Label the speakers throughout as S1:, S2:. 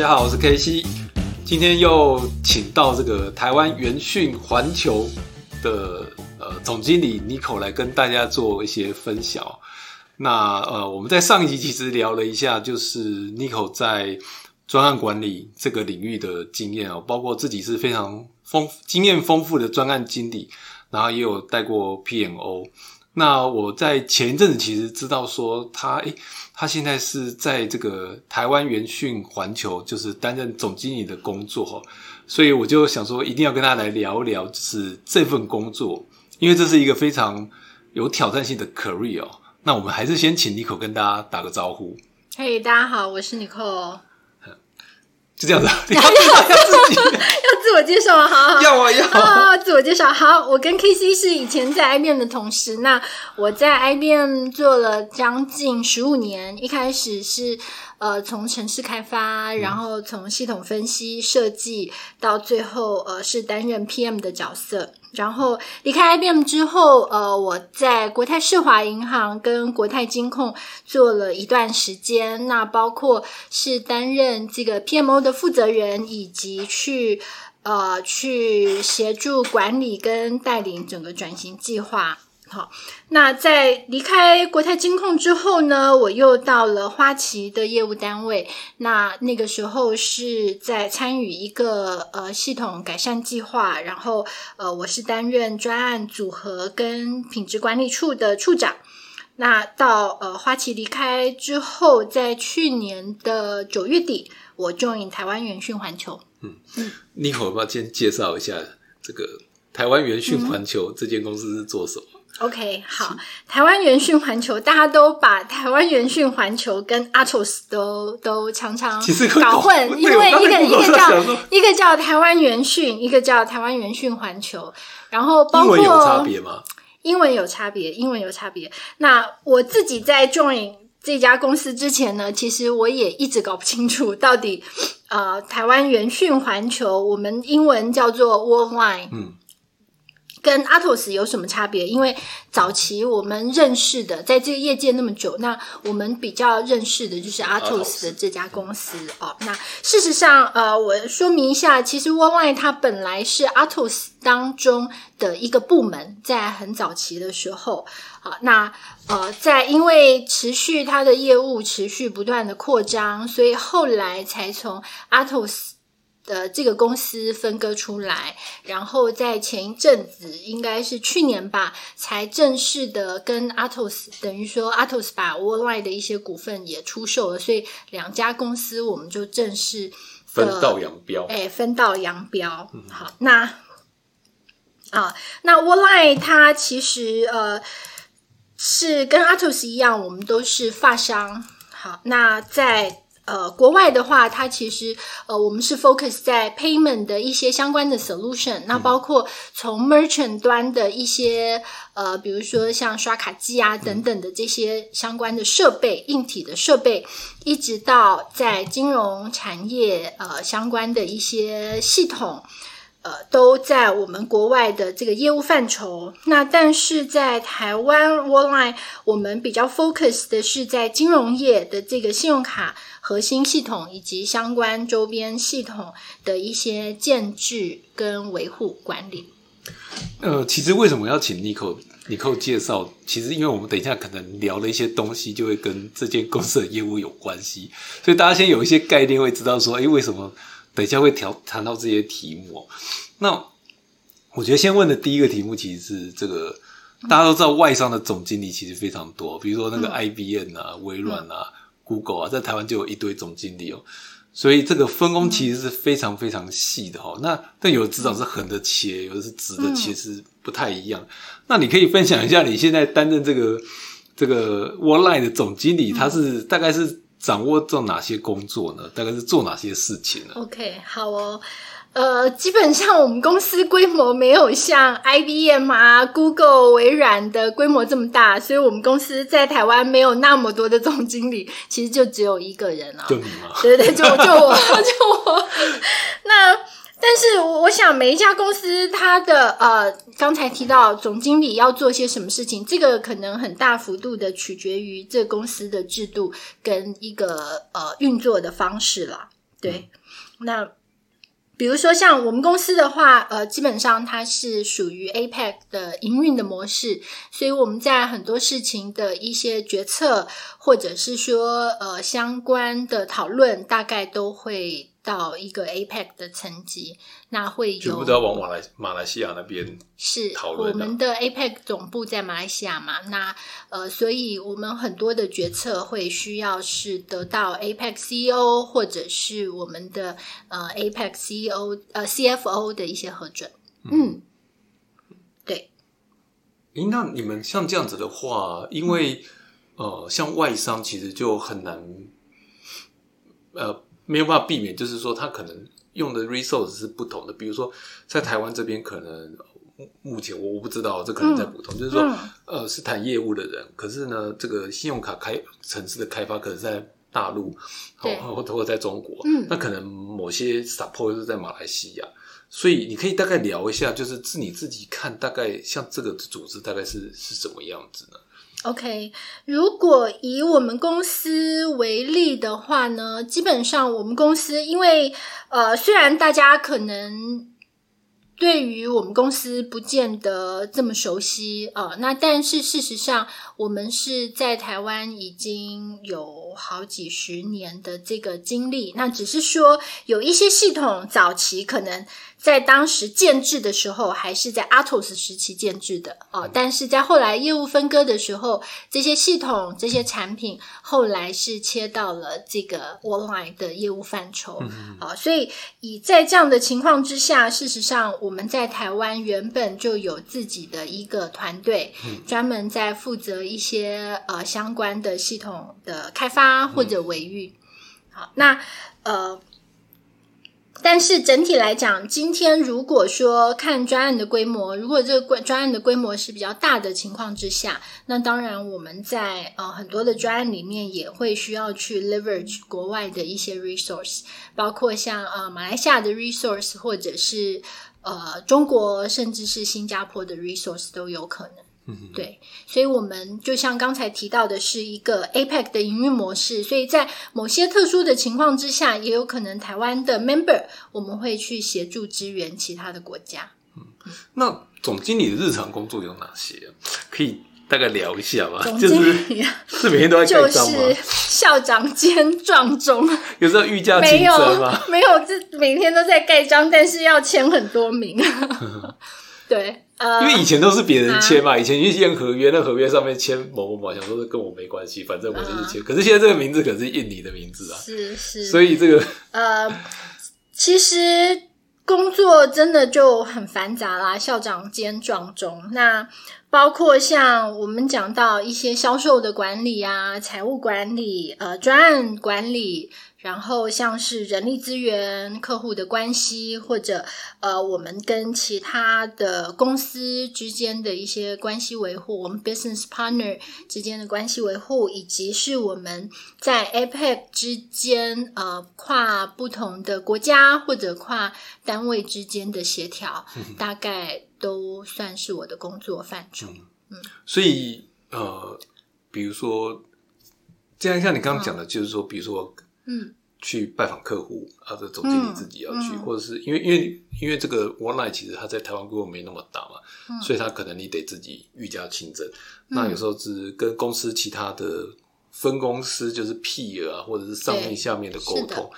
S1: 大家好，我是 K C，今天又请到这个台湾元讯环球的呃总经理 Nico 来跟大家做一些分享。那呃，我们在上一集其实聊了一下，就是 Nico 在专案管理这个领域的经验哦，包括自己是非常丰经验丰富的专案经理，然后也有带过 PMO。那我在前一阵子其实知道说他诶。他现在是在这个台湾元讯环球，就是担任总经理的工作，所以我就想说，一定要跟他来聊一聊，就是这份工作，因为这是一个非常有挑战性的 career。那我们还是先请 Nico 跟大家打个招呼。
S2: 嘿，大家好，我是 Nico。
S1: 就这样子，
S2: 要 自己要自我介绍啊！好好
S1: 要啊要
S2: 啊！自我介绍好，我跟 KC 是以前在 IBM 的同事。那我在 IBM 做了将近十五年，一开始是呃从城市开发，然后从系统分析设计，到最后呃是担任 PM 的角色。然后离开 IBM 之后，呃，我在国泰世华银行跟国泰金控做了一段时间，那包括是担任这个 PMO 的负责人，以及去呃去协助管理跟带领整个转型计划。好，那在离开国泰金控之后呢，我又到了花旗的业务单位。那那个时候是在参与一个呃系统改善计划，然后呃我是担任专案组合跟品质管理处的处长。那到呃花旗离开之后，在去年的九月底，我 join 台湾元讯环球。
S1: 嗯嗯，你可不要先介绍一下这个台湾元讯环球这间公司是做什么
S2: ？OK，好，台湾元讯环球，大家都把台湾元讯环球跟 Atos 都都常常搞混，因为一个一个叫一个叫台湾元讯，一个叫台湾元讯环球，然后包括
S1: 英文有差别吗？
S2: 英文有差别，英文有差别。那我自己在 join 这家公司之前呢，其实我也一直搞不清楚到底呃台湾元讯环球，我们英文叫做 Worldwide，嗯。跟 Atos 有什么差别？因为早期我们认识的，在这个业界那么久，那我们比较认识的就是 Atos 的这家公司哦。那事实上，呃，我说明一下，其实 Worldwide 它本来是 Atos 当中的一个部门，在很早期的时候啊，那呃，在因为持续它的业务持续不断的扩张，所以后来才从 Atos。的这个公司分割出来，然后在前一阵子，应该是去年吧，才正式的跟 Atos 等于说 Atos 把 Worldwide 的一些股份也出售了，所以两家公司我们就正式
S1: 分道扬镳。
S2: 哎，分道扬镳。好，那啊，那 Worldwide 它其实呃是跟 Atos 一样，我们都是发商。好，那在。呃，国外的话，它其实呃，我们是 focus 在 payment 的一些相关的 solution，那包括从 merchant 端的一些呃，比如说像刷卡机啊等等的这些相关的设备、硬体的设备，一直到在金融产业呃相关的一些系统。呃，都在我们国外的这个业务范畴。那但是在台湾 Worldline，我们比较 focus 的是在金融业的这个信用卡核心系统以及相关周边系统的一些建制跟维护管理。
S1: 呃，其实为什么要请 Nico Nico 介绍？其实因为我们等一下可能聊了一些东西，就会跟这间公司的业务有关系，所以大家先有一些概念，会知道说，哎，为什么？等一下会调谈到这些题目，那我觉得先问的第一个题目其实是这个，大家都知道外商的总经理其实非常多，比如说那个 IBM 啊、微软啊、Google 啊，在台湾就有一堆总经理哦，所以这个分工其实是非常非常细的哈。那但有的职场是横的切，有的是直的切，是不太一样。那你可以分享一下你现在担任这个这个 One Line 的总经理，他是大概是掌握做哪些工作呢？大概是做哪些事情呢
S2: ？OK，好哦。呃，基本上我们公司规模没有像 IBM 啊、Google、微软的规模这么大，所以我们公司在台湾没有那么多的总经理，其实就只有一个人啊。
S1: 就你吗？
S2: 对对，就就我，就我。那但是我想，每一家公司它的呃，刚才提到总经理要做些什么事情，这个可能很大幅度的取决于这公司的制度跟一个呃运作的方式啦。对，那。比如说，像我们公司的话，呃，基本上它是属于 APEC 的营运的模式，所以我们在很多事情的一些决策，或者是说呃相关的讨论，大概都会。到一个 APEC 的层级，那会有
S1: 全部都要往马来马来西亚那边
S2: 是
S1: 讨论。
S2: 我们的 APEC 总部在马来西亚嘛，那呃，所以我们很多的决策会需要是得到 APEC CEO 或者是我们的呃 APEC CEO 呃 CFO 的一些核准。嗯，对。
S1: 诶，那你们像这样子的话，因为呃，像外商其实就很难呃。没有办法避免，就是说他可能用的 resource 是不同的。比如说，在台湾这边，可能目前我我不知道，这可能在不同。就是说，呃，是谈业务的人，可是呢，这个信用卡开城市的开发可能在大陆，或或者在中国，那可能某些 support 是在马来西亚。所以你可以大概聊一下，就是自你自己看，大概像这个组织大概是是什么样子呢
S2: ？OK，如果以我们公司为例的话呢，基本上我们公司，因为呃，虽然大家可能对于我们公司不见得这么熟悉啊，那但是事实上，我们是在台湾已经有好几十年的这个经历，那只是说有一些系统早期可能。在当时建制的时候，还是在 Atos 时期建制的哦。但是在后来业务分割的时候，这些系统、这些产品后来是切到了这个 Online 的业务范畴啊。所以以在这样的情况之下，事实上我们在台湾原本就有自己的一个团队，专门在负责一些呃相关的系统的开发或者维运。好，那呃。但是整体来讲，今天如果说看专案的规模，如果这个专案的规模是比较大的情况之下，那当然我们在呃很多的专案里面也会需要去 leverage 国外的一些 resource，包括像呃马来西亚的 resource，或者是呃中国甚至是新加坡的 resource 都有可能。对，所以我们就像刚才提到的，是一个 APEC 的营运模式。所以在某些特殊的情况之下，也有可能台湾的 member 我们会去协助支援其他的国家。
S1: 嗯，那总经理的日常工作有哪些？可以大概聊一下吧？就是是每天都在盖章吗？
S2: 校长兼撞钟，
S1: 有时候御驾亲征吗？
S2: 没有，这每天都在盖章，但是要签很多名。对。
S1: 呃因为以前都是别人签嘛，以前去签合约，那合约上面签某某某，想说是跟我没关系，反正我就是签。可是现在这个名字可是印你的名字啊，
S2: 是是，
S1: 所以这个
S2: 呃，其实工作真的就很繁杂啦，校长兼撞钟，那包括像我们讲到一些销售的管理啊、财务管理、呃专案管理。然后像是人力资源、客户的关系，或者呃，我们跟其他的公司之间的一些关系维护，我们 business partner 之间的关系维护，以及是我们在 APEC 之间呃跨不同的国家或者跨单位之间的协调，大概都算是我的工作范畴。
S1: 嗯，所以呃，比如说，这样像你刚刚讲的，就是说，比如说。嗯，去拜访客户，啊，这总经理自己要去，或者是因为因为因为这个 OneLine 其实它在台湾规模没那么大嘛，所以它可能你得自己愈加亲征。那有时候是跟公司其他的分公司，就是 peer 啊，或者是上面下面的沟通。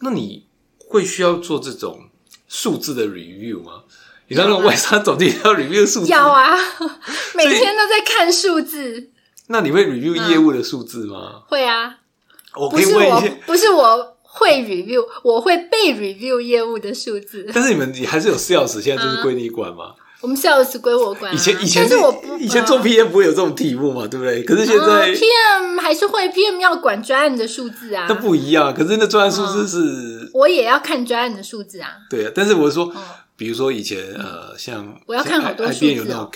S1: 那你会需要做这种数字的 review 吗？你知道那个外商总经理要 review 数字？
S2: 要啊，每天都在看数字。
S1: 那你会 review 业务的数字吗？
S2: 会啊。
S1: 我可以问一
S2: 下，不是我会 review，我会被 review 业务的数字。
S1: 但是你们你还是有 sales，现在就是归你管吗？
S2: 我们 sales 归我管啊、
S1: 以前以前
S2: 但是我不
S1: 以前做
S2: 呃
S1: PM 不会有这种题目嘛，对不对？可是现
S2: 呃
S1: 在
S2: PM 还是会 PM 要管专案的数字啊
S1: 那，不一样，可是那专案数字是，
S2: 我也要看专案的数字啊。
S1: 对啊。但是我是说
S2: 嗯，
S1: 比如说以前呃，像
S2: 我要看好多数字
S1: IBM 有那
S2: 哦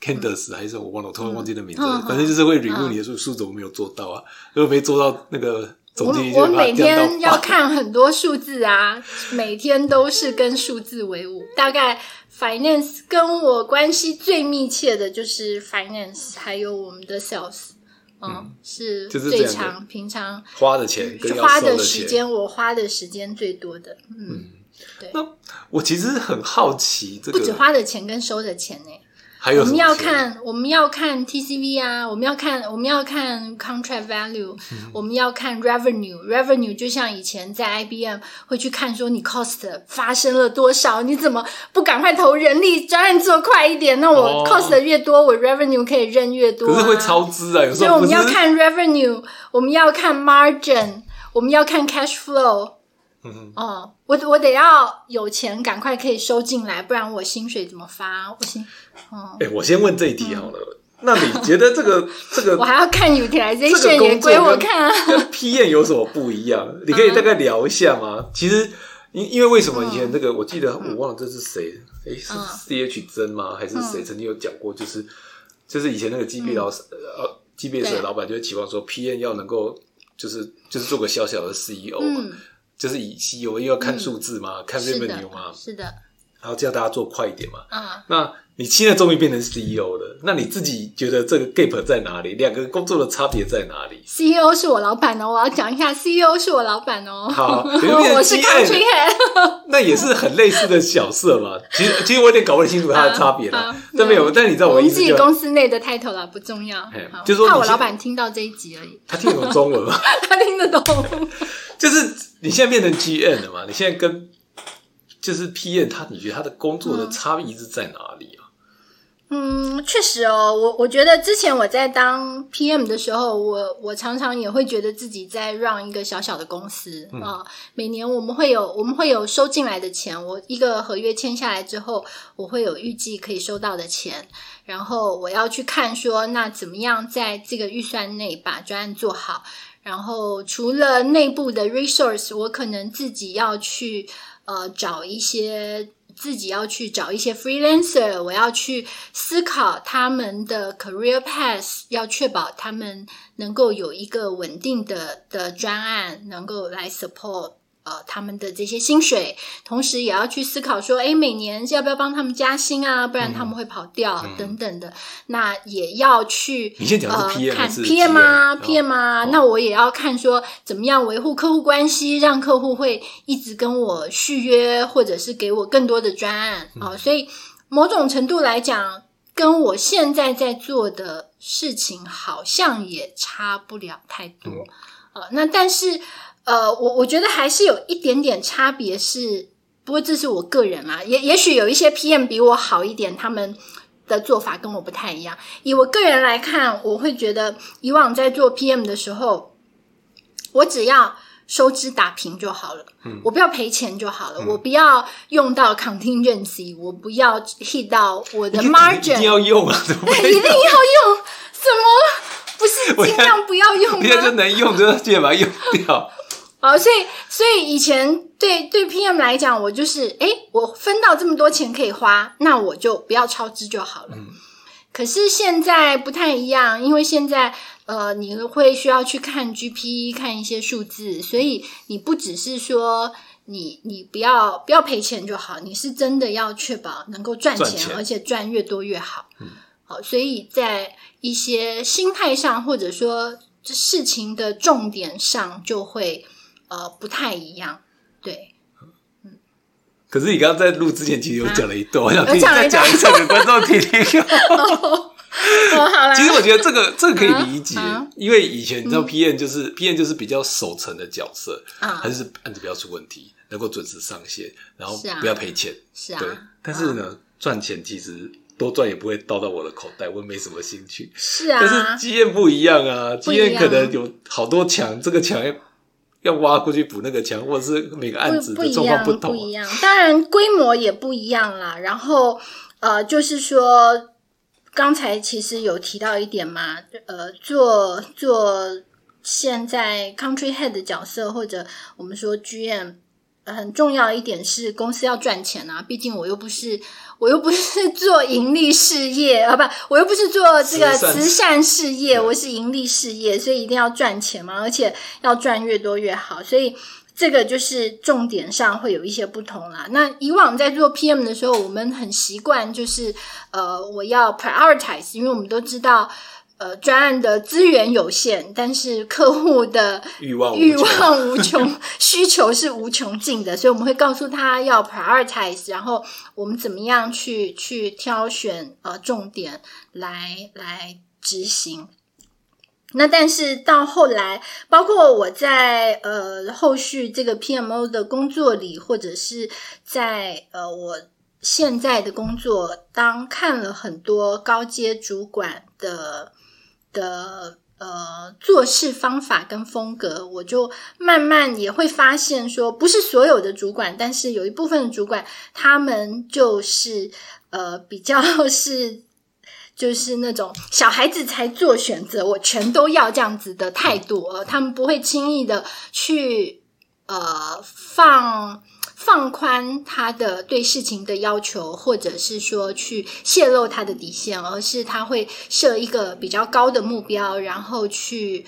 S1: Candace 还是我忘了，我突然忘记那名字反正就是会 review
S2: 嗯
S1: 你的数数怎么没有做到啊，如果没做到那个总理就
S2: 我每天要看很多数字啊，每天都是跟数字为伍。大概 finance 跟我关系最密切的就是 finance，还有我们的 sales，嗯，是最长平常
S1: 花的钱跟
S2: 花的。时间，我花的时间最多的，嗯，对，
S1: 那我其实很好奇，这个
S2: 不止花的钱跟收的钱呢、
S1: 还有
S2: 我们要看，我们要看 TCV 啊，我们要看，我们要看 contract value，、我
S1: 嗯
S2: 们要看 revenue，revenue 就像以前在 IBM 会去看说你 cost 发生了多少，你怎么不赶快投人力专案做快一点？那我
S1: 哦。
S2: cost 的越多，我 revenue 可以认越多、啊，
S1: 可是会超支啊，有时
S2: 所以我们要看 revenue，我们要看 margin，我们要看 cash flow。
S1: 嗯
S2: 哦，我我得要有钱，赶快可以收进来，不然我薪水怎么发？我薪，哦，
S1: 哎、我先问这一题好了。那你觉得这个 这个
S2: 我还要看
S1: 这
S2: utilization
S1: 个
S2: 也
S1: 工作
S2: 归我
S1: 跟
S2: 看啊。
S1: 跟 P N 有什么不一样？你可以大概聊一下吗？其实，因因为为什么以前这个，我记得我忘了这是谁，诶，是
S2: 嗯
S1: C H 真吗？还是谁曾经有讲过？就是就是以前那个 G B 老师呃 G B S 的老板就会期望说 P N 要能够就是就是做个小小的 CEO 嘛，
S2: 嗯，
S1: 就是以西游又要看数字嘛，看 revenue 嘛，，
S2: 是的，
S1: 然后叫大家做快一点嘛。
S2: 嗯，
S1: 那你现在终于变成 CEO 了，那你自己觉得这个 gap 在哪里？两个工作的差别在哪里
S2: ？CEO 是我老板哦，我要讲一下，CEO 是我老板哦。
S1: 好
S2: 我是 country head。
S1: 那也是很类似的角色嘛。其实 其实我有点搞不清楚它的差别
S2: 好
S1: 了，但没有，但你知道
S2: 我们自己公司内的 title 啦，不重要
S1: 就是
S2: 怕我老板听到这一集而已，
S1: 他听得懂中文吗？
S2: 他听得懂。
S1: 就是你现在变成 GM 了嘛？你现在跟就是 PM，他你觉得他的工作的差异是在哪里啊？
S2: 嗯，确实哦，我我觉得之前我在当 PM 的时候，我我常常也会觉得自己在让一个小小的公司啊、每年我们会有我们会有收进来的钱，我一个合约签下来之后，我会有预计可以收到的钱，然后我要去看说，那怎么样在这个预算内把专案做好。然后除了内部的 resource，我可能自己要去呃找一些自己要去找一些 freelancer，我要去思考他们的 career path，要确保他们能够有一个稳定的的专案，能够来 support。呃，他们的这些薪水，同时也要去思考说，诶，每年要不要帮他们加薪啊？不然他们会跑掉、等等的。那也要去
S1: 你先讲的
S2: 呃
S1: 是 PM
S2: 看 PM 啊 GM，PM 啊，那我也要看说怎么样维护客户关系，让客户会一直跟我续约，或者是给我更多的专案啊、哦所以某种程度来讲，跟我现在在做的事情好像也差不了太多。呃，那但是呃，我我觉得还是有一点点差别是，不过这是我个人啊，也也许有一些 PM 比我好一点，他们的做法跟我不太一样。以我个人来看，我会觉得以往在做 PM 的时候，我只要收支打平就好了，我不要赔钱就好了，我不要用到 contingency，我不要 hit 到我的 margin，
S1: 一定要用啊，怎么
S2: 一定要用什么？不是尽量不要用
S1: 现在就？能用，就记得把它用掉。
S2: 哦，所以所以以前对对 PM 来讲，我就是诶，我分到这么多钱可以花，那我就不要超支就好了。可是现在不太一样，因为现在呃，你会需要去看 GP，看一些数字，所以你不只是说你你不要不要赔钱就好，你是真的要确保能够赚钱，
S1: 赚钱
S2: 而且赚越多越好。好，所以在一些心态上，或者说这事情的重点上，就会呃不太一样。对，
S1: 可是你刚刚在录之前，其实有讲了一段，我想听你再讲一下给观众听听。
S2: 哦，好啦，
S1: 其实我觉得这个这个可以理解
S2: 啊，
S1: 因为以前你知道 PM 就是 PM 就是比较守成的角色，
S2: 啊
S1: 还是案子不要出问题，能够准时上线，然后不要赔钱。
S2: 是啊
S1: 对，但是呢，赚钱其实多赚也不会倒到我的口袋，我也没什么兴趣。
S2: 是啊，
S1: 但是经验不一样啊，经验可能有好多墙，这个墙要要挖过去补那个墙，或者是每个案子
S2: 不不一
S1: 的状况
S2: 样，
S1: 不同啊。
S2: 不一样。当然规模也不一样啦。然后呃，就是说，刚才其实有提到一点嘛，呃，做做现在 country head 的角色，或者我们说 GM，很重要一点是公司要赚钱啊，毕竟我又不是。我又不是做盈利事业啊，不，我又不是做这个慈善事业，我是盈利事业，所以一定要赚钱嘛，而且要赚越多越好，所以这个就是重点上会有一些不同啦。那以往在做 PM 的时候，我们很习惯就是呃，我要 prioritize，因为我们都知道。呃，专案的资源有限，但是客户的
S1: 欲望
S2: 欲望无穷，需求是无穷尽的，所以我们会告诉他要 prioritize，然后我们怎么样去去挑选呃重点来来执行。那但是到后来，包括我在呃后续这个 PMO 的工作里，或者是在呃我现在的工作，当看了很多高阶主管的。的呃做事方法跟风格，我就慢慢也会发现说，不是所有的主管，但是有一部分的主管，他们就是呃比较 是就是那种小孩子才做选择，我全都要这样子的态度，他们不会轻易的去呃放。放宽他的对事情的要求，或者是说去泄露他的底线，而是他会设一个比较高的目标，然后去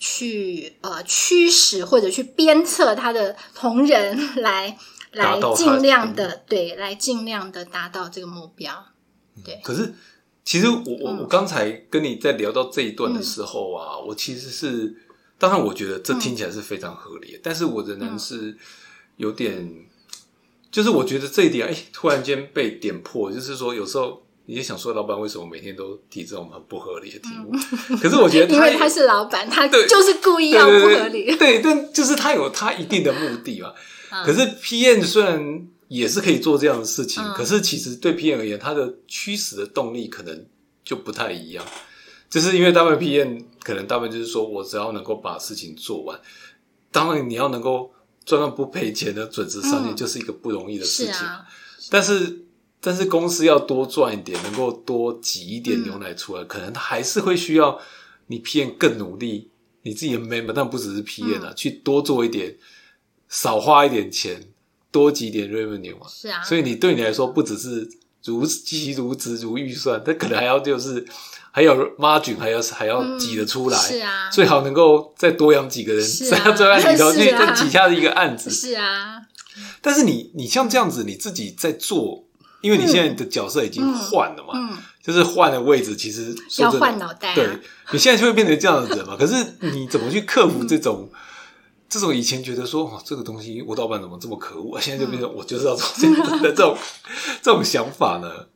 S2: 去呃驱使或者去鞭策他的同仁来来尽量的对，来尽量的达到这个目标。对，
S1: 可是其实我我我刚才跟你在聊到这一段的时候啊，我其实是当然我觉得这听起来是非常合理，但是我仍然是有点。就是我觉得这一点，哎，突然间被点破，就是说有时候你也想说，老板为什么每天都提这种很不合理的题目？可是我觉得，
S2: 因为他是老板，他就是故意要不合理。
S1: 对，但就是他有他一定的目的嘛。可是 PM 虽然也是可以做这样的事情，可是其实对 PM 而言，他的驱使的动力可能就不太一样。就是因为大部分 PM 可能大部分就是说我只要能够把事情做完，当然你要能够。赚到不赔钱的准时上线就是一个不容易的事情，但是但是公司要多赚一点，能够多挤一点牛奶出来，可能还是会需要你 PM 更努力，你自己的 member，但不只是 PM 啊，去多做一点，少花一点钱，多挤点 revenue
S2: 啊，是啊，
S1: 所以你对你来说不只是如积如值如预算，它可能还要就是。还有 margin 还要还要挤得出来，
S2: 是啊，
S1: 最好能够再多养几个人，在这案里头去再挤下的一个案子，
S2: 是啊。
S1: 但是你你像这样子，你自己在做，因为你现在的角色已经换了嘛，嗯，就是换了位置，其实
S2: 要换脑袋，
S1: 对，你现在就会变成这样的人嘛。可是你怎么去克服这种这种以前觉得说哦，这个东西我老板怎么这么可恶，现在就变成我就是要做这样的这种 这种想法呢？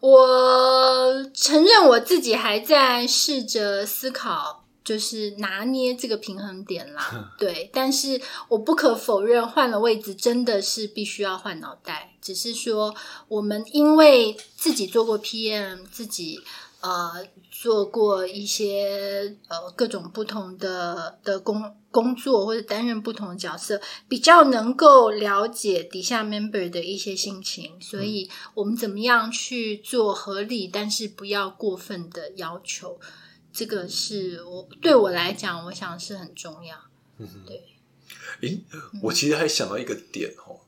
S2: 嗯，我承认我自己还在试着思考，就是拿捏这个平衡点啦。对，但是我不可否认，换了位置真的是必须要换脑袋。只是说，我们因为自己做过 PM，自己。呃，做过一些呃各种不同的的工工作，或者担任不同的角色，比较能够了解底下 member 的一些心情，所以我们怎么样去做合理，但是不要过分的要求，这个是我对我来讲，我想是很重要。嗯，对。
S1: 诶，我其实还想到一个点哦，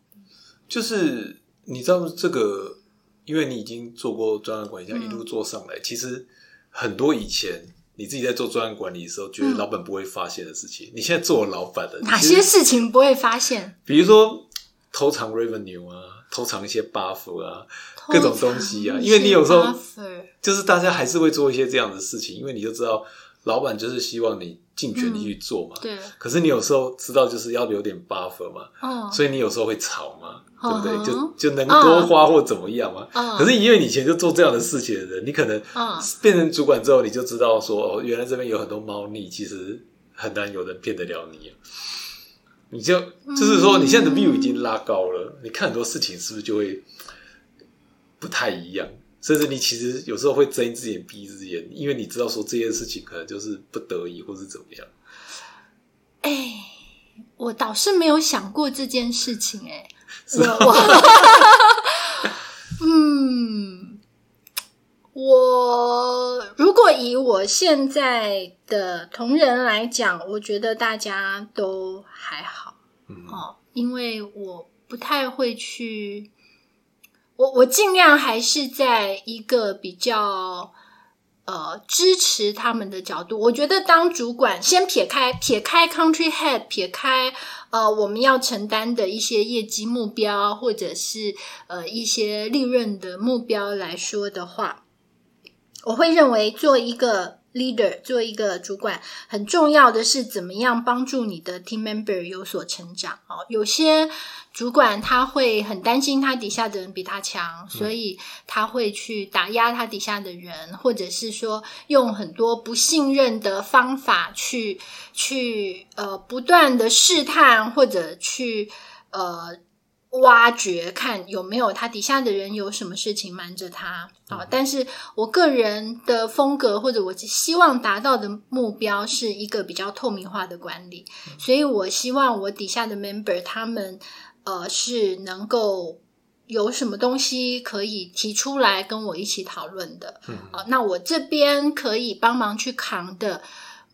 S1: 就是你知道这个。因为你已经做过专案管理，一路做上来，其实很多以前你自己在做专案管理的时候，觉得老板不会发现的事情，你现在做了老板的，
S2: 哪些事情不会发现？
S1: 比如说偷藏 revenue 啊，偷藏一些 buff 啊，各种东西啊，因为你有时候就是大家还是会做一些这样的事情，因为你就知道老板就是希望你尽全力去做嘛。
S2: 对。
S1: 可是你有时候知道就是要留点 buffer 嘛，哦，所以你有时候会吵嘛。对不对？就就能多花或怎么样嘛？可是因为你以前就做这样的事情的人，你可能变成主管之后，你就知道说哦，原来这边有很多猫腻，其实很难有人骗得了你。你就就是说，你现在的 view 已经拉高了，你看很多事情是不是就会不太一样？甚至你其实有时候会睁一只眼闭一只眼，因为你知道说这件事情可能就是不得已或是怎么样。
S2: 哎，我倒是没有想过这件事情，哎。我我 我如果以我现在的同仁来讲，我觉得大家都还好
S1: 嗯
S2: 哦，因为我不太会去，我我尽量还是在一个比较呃支持他们的角度。我觉得当主管，先撇开撇开 country head，撇开呃我们要承担的一些业绩目标，或者是呃一些利润的目标来说的话，我会认为做一个 leader，做一个主管，很重要的是怎么样帮助你的 team member 有所成长。哦，有些主管他会很担心他底下的人比他强，所以他会去打压他底下的人，或者是说用很多不信任的方法去去呃不断的试探，或者去呃。挖掘看有没有他底下的人有什么事情瞒着他。啊、但是我个人的风格或者我希望达到的目标是一个比较透明化的管理，所以我希望我底下的 member 他们呃是能够有什么东西可以提出来跟我一起讨论的，
S1: 嗯。
S2: 啊、那我这边可以帮忙去扛的，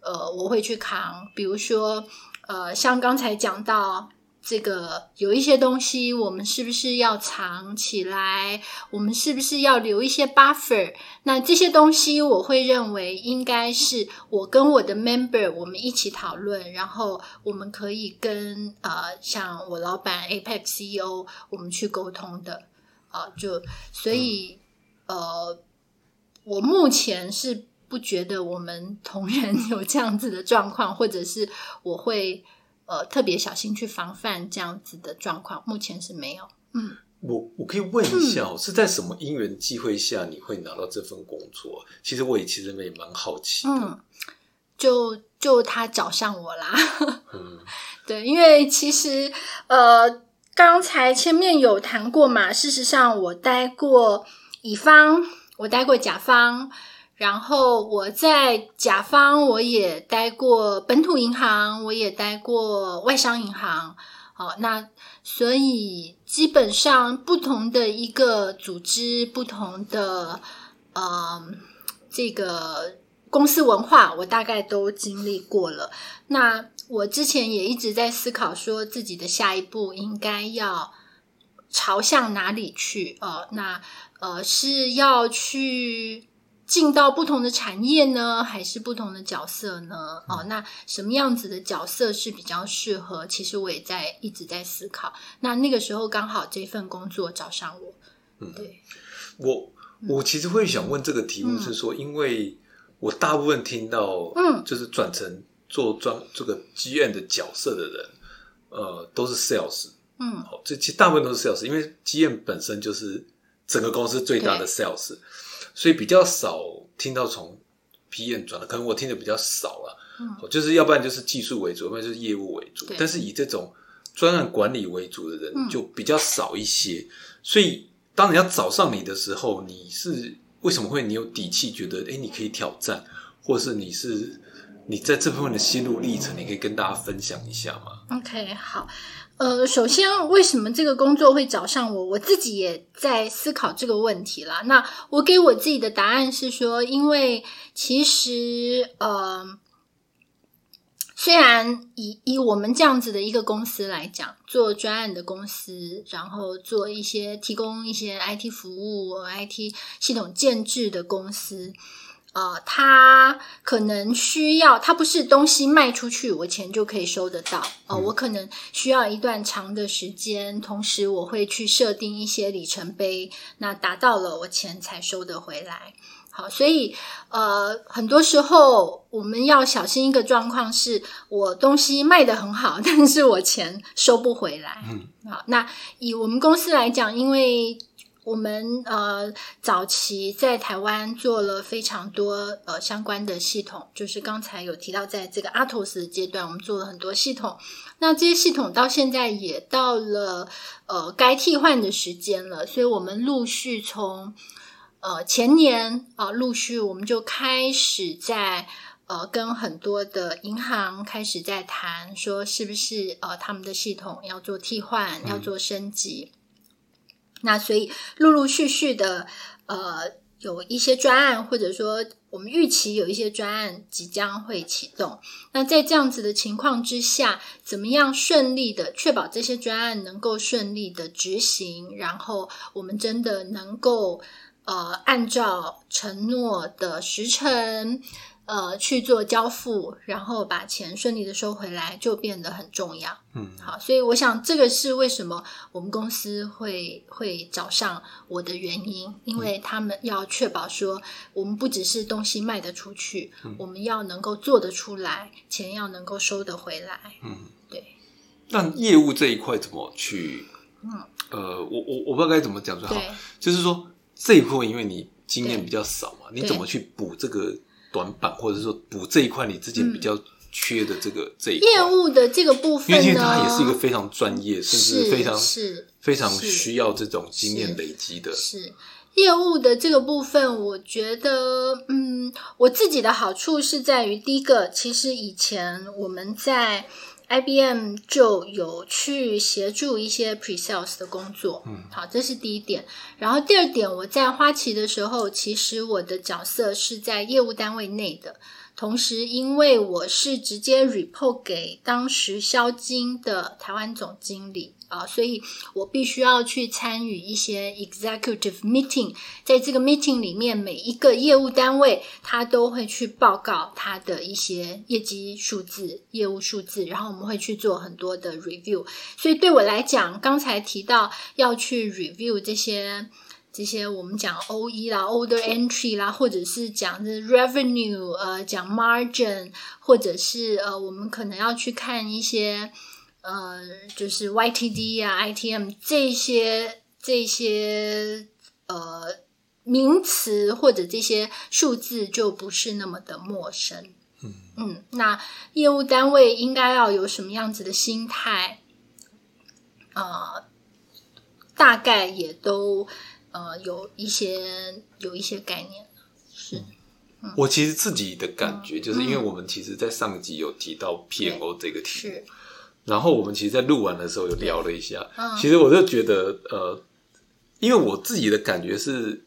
S2: 呃，我会去扛，比如说呃，像刚才讲到。这个有一些东西，我们是不是要藏起来？我们是不是要留一些 buffer？那这些东西，我会认为应该是我跟我的 member 我们一起讨论，然后我们可以跟呃，像我老板 Apex CEO 我们去沟通的啊、就所以呃，我目前是不觉得我们同仁有这样子的状况，或者是我会。呃，特别小心去防范这样子的状况，目前是没有。
S1: 嗯我我可以问一下、哦，是在什么因缘际会下你会拿到这份工作？其实我也其实也蛮好奇的。
S2: 嗯，就就他找上我啦。
S1: 嗯
S2: 对，因为其实呃，刚才前面有谈过嘛，事实上我待过乙方，我待过甲方。然后我在甲方，我也待过本土银行，我也待过外商银行。好，那所以基本上不同的一个组织，不同的呃这个公司文化，我大概都经历过了。那我之前也一直在思考，说自己的下一步应该要朝向哪里去？呃，那呃是要去。进到不同的产业呢，还是不同的角色呢？哦，那什么样子的角色是比较适合？其实我也在一直在思考。那那个时候刚好这份工作找上我，
S1: 嗯，
S2: 对，
S1: 我我其实会想问这个题目是说，因为我大部分听到，
S2: 嗯。
S1: 就是转成做专这个 GM 的角色的人，呃，都是 sales，
S2: 嗯。
S1: 好，这其实大部分都是 sales，因为 GM 本身就是整个公司最大的 sales，所以比较少听到从 PM 转的，可能我听的比较少了。
S2: 嗯，
S1: 就是要不然就是技术为主，要不然就是业务为主
S2: 对。
S1: 但是以这种专案管理为主的人
S2: 嗯
S1: 就比较少一些。所以当人家找上你的时候，你是为什么会你有底气觉得，哎，你可以挑战，或是你是你在这部分的心路历程，你可以跟大家分享一下吗
S2: ？OK，好。呃，首先，为什么这个工作会找上我？我自己也在思考这个问题啦。那我给我自己的答案是说，因为其实，呃，虽然以以我们这样子的一个公司来讲，做专案的公司，然后做一些提供一些 IT 服务、IT 系统建制的公司，呃，它可能需要，它不是东西卖出去，我钱就可以收得到。呃，我可能需要一段长的时间，同时我会去设定一些里程碑，那达到了，我钱才收得回来。好，所以呃，很多时候我们要小心一个状况，是我东西卖得很好，但是我钱收不回来。
S1: 嗯，
S2: 好，那以我们公司来讲，因为我们呃早期在台湾做了非常多呃相关的系统，就是刚才有提到，在这个 Atos 的阶段，我们做了很多系统。那这些系统到现在也到了呃该替换的时间了，所以我们陆续从呃前年啊、呃陆续我们就开始在。呃，跟很多的银行开始在谈，说是不是呃他们的系统要做替换，要做升级。那所以陆陆续续的呃有一些专案，或者说我们预期有一些专案即将会启动。那在这样子的情况之下，怎么样顺利的确保这些专案能够顺利的执行，然后我们真的能够呃按照承诺的时程。呃，去做交付，然后把钱顺利的收回来，就变得很重要。
S1: 嗯，
S2: 好，所以我想这个是为什么我们公司会会找上我的原因，因为他们要确保说，我们不只是东西卖得出去，我们要能够做得出来，钱要能够收得回来。
S1: 嗯，
S2: 对。
S1: 那业务这一块怎么去？嗯，呃，我我我不知道该怎么讲最好，就是说这一部分因为你经验比较少嘛，你怎么去补这个？短板，或者说补这一块你之前比较缺的这个这一
S2: 业务的这个部分
S1: 因为它也是一个非常专业，甚至非常
S2: 是
S1: 非常需要这种经验累积的。
S2: 是业务的这个部分，我觉得，嗯，我自己的好处是在于，第一个，其实以前我们在。IBM 就有去协助一些 pre-sales 的工作，嗯，好，这是第一点。然后第二点，我在花旗的时候，其实我的角色是在业务单位内的。同时，因为我是直接 report 给当时销金的台湾总经理啊，所以我必须要去参与一些 executive meeting。在这个 meeting 里面，每一个业务单位他都会去报告他的一些业绩数字、业务数字，然后我们会去做很多的 review。所以对我来讲，刚才提到要去 review 这些。这些我们讲 O E 啦，Order Entry 啦，或者是讲的 Revenue，呃，讲 Margin，或者是呃，我们可能要去看一些呃，就是 Y T D 啊，I T M 这些这些呃名词或者这些数字就不是那么的陌生。嗯嗯，那业务单位应该要有什么样子的心态？呃，大概也都。呃，有一些有一些概念是。
S1: 我其实自己的感觉，就是因为我们其实，在上集有提到 PMO 这个题目，然后我们其实，在录完的时候有聊了一下。其实我就觉得，呃，因为我自己的感觉是，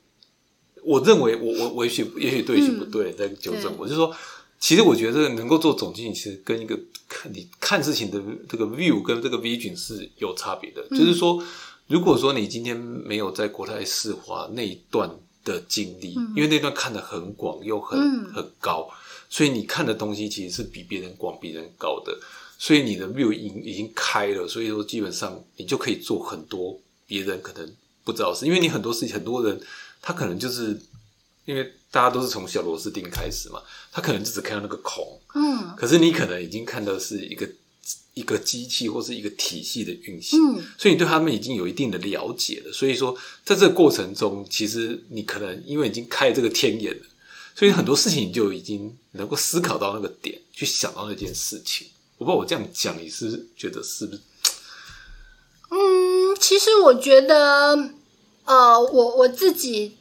S1: 我认为我我我也许也许对，也许不对，在纠正我，就说，其实我觉得能够做总经理，其实跟一个看你看事情的这个 view 跟这个 vision 是有差别的，就是说。如果说你今天没有在国泰世华那一段的经历，因为那段看的很广又很很高，所以你看的东西其实是比别人广、比人高的，所以你的 view 已已经开了，所以说基本上你就可以做很多别人可能不知道事，因为你很多事情很多人他可能就是因为大家都是从小螺丝钉开始嘛，他可能就只看到那个孔，嗯，可是你可能已经看到是一个。一个机器或是一个体系的运行，嗯，所以你对他们已经有一定的了解了。所以说，在这个过程中，其实你可能因为已经开这个天眼了，所以很多事情你就已经能够思考到那个点，去想到那件事情。我不知道我这样讲，你是觉得是不是？
S2: 嗯，其实我觉得，呃，我我自己。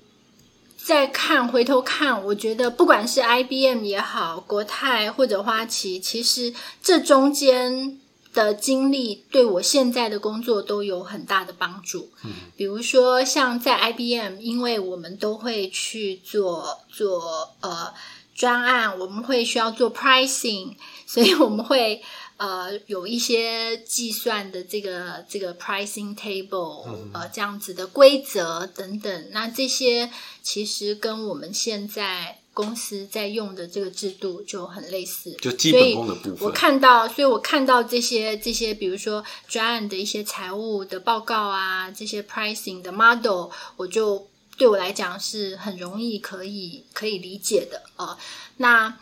S2: 在看回头看，我觉得不管是 IBM 也好，国泰或者花旗，其实这中间的经历对我现在的工作都有很大的帮助。嗯，比如说像在 IBM，因为我们都会去做做呃专案，我们会需要做 pricing，所以我们会。呃，有一些计算的这个这个 pricing table，呃，这样子的规则等等，那这些其实跟我们现在公司在用的这个制度就很类似。
S1: 就基本功的部分，
S2: 我看到，所以我看到这些这些，比如说专案的一些财务的报告啊，这些 pricing 的 model，我就对我来讲是很容易可以可以理解的啊。那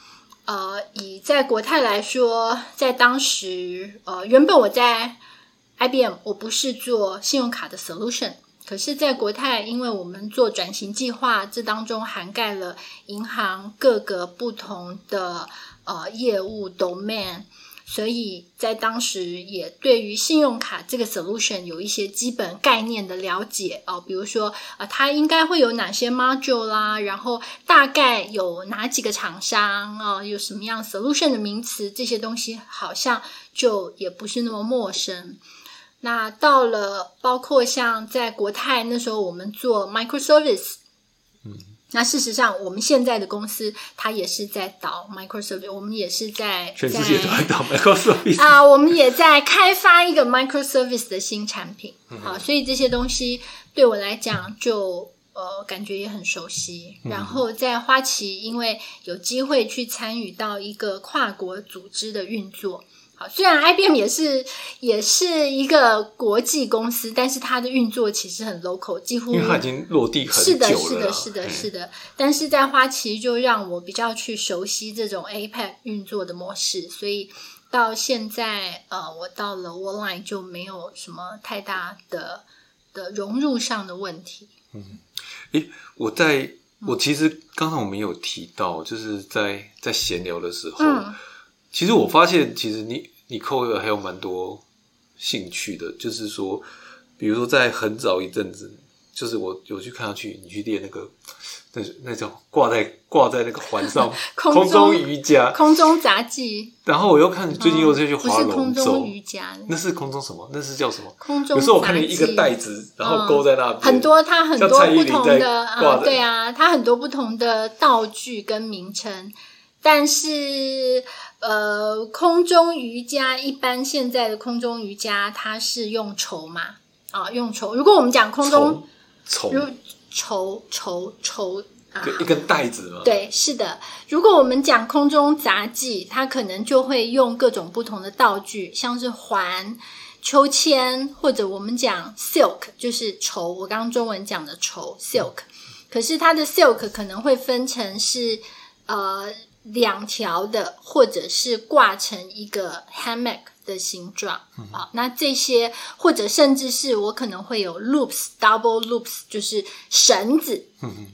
S2: 呃，以在国泰来说，在当时，呃，原本我在 IBM，我不是做信用卡的 solution，可是，在国泰，因为我们做转型计划，这当中涵盖了银行各个不同的呃业务 domain。所以在当时也对于信用卡这个 solution 有一些基本概念的了解哦，比如说啊，它应该会有哪些 module 啦，然后大概有哪几个厂商啊，有什么样 solution 的名词，这些东西好像就也不是那么陌生。那到了包括像在国泰那时候，我们做 microservice，那事实上，我们现在的公司它也是在导 microservice，我们也是在
S1: 全世界都在导 microservice
S2: 啊，我们也在开发一个 microservice 的新产品。好，所以这些东西对我来讲就呃感觉也很熟悉。然后在花旗，因为有机会去参与到一个跨国组织的运作。好，虽然 IBM 也是也是一个国际公司，但是它的运作其实很 local，几乎
S1: 因为它已经落地很久
S2: 是的，
S1: 是的，
S2: 是的，
S1: 嗯
S2: 是的。但是在花旗就让我比较去熟悉这种 APEC 运作的模式，所以到现在呃，我到了 Worldline 就没有什么太大的的融入上的问题。
S1: 嗯诶，我在
S2: 嗯
S1: 我其实刚才我们有提到，就是在在闲聊的时候，
S2: 嗯
S1: 其实我发现，其实你你扣的还有蛮多兴趣的，就是说，比如说在很早一阵子，就是我有去看上去你去练那个，那那种挂在挂在那个环上
S2: 空
S1: 空
S2: 中
S1: 中瑜伽，
S2: 空中杂技，
S1: 然后我又看最近又是去划
S2: 不是空
S1: 龙舟。
S2: 中，瑜伽，
S1: 那是空中什么？那是叫什么？
S2: 空中
S1: 有时候我看见一个袋子，然后勾在那边，
S2: 很多，它很多不同的啊，对啊，它很多不同的道具跟名称，但是呃，空中瑜伽一般现在的空中瑜伽它是用筹嘛，啊，用筹。如果我们讲空中
S1: 虫
S2: 如筹筹筹啊，
S1: 就一根带子嘛，
S2: 对，是的。如果我们讲空中杂技，它可能就会用各种不同的道具，像是环、秋千，或者我们讲 silk，就是绸。我刚刚中文讲的绸 silk，可是它的 silk 可能会分成是呃两条的，或者是挂成一个 hammock 的形状。好，那这些或者甚至是我可能会有 loops、double loops，就是绳子。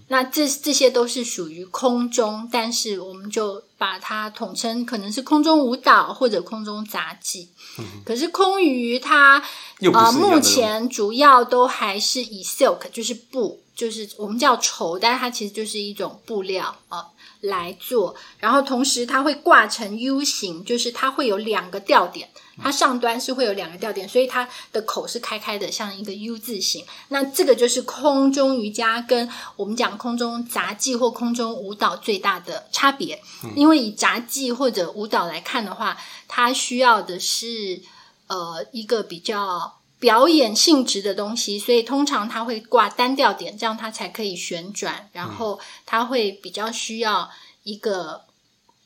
S2: 那这这些都是属于空中，但是我们就把它统称可能是空中舞蹈或者空中杂技。可是空余它呃
S1: 又不是一样的
S2: 目前主要都还是以 silk 就是布，就是我们叫绸，但是它其实就是一种布料啊、来做。然后同时它会挂成 U 型，就是它会有两个吊点。它上端是会有两个吊点，所以它的口是开开的，像一个 U 字形。那这个就是空中瑜伽跟我们讲空中杂技或空中舞蹈最大的差别。因为以杂技或者舞蹈来看的话，它需要的是呃一个比较表演性质的东西，所以通常它会挂单调点，这样它才可以旋转，然后它会比较需要一个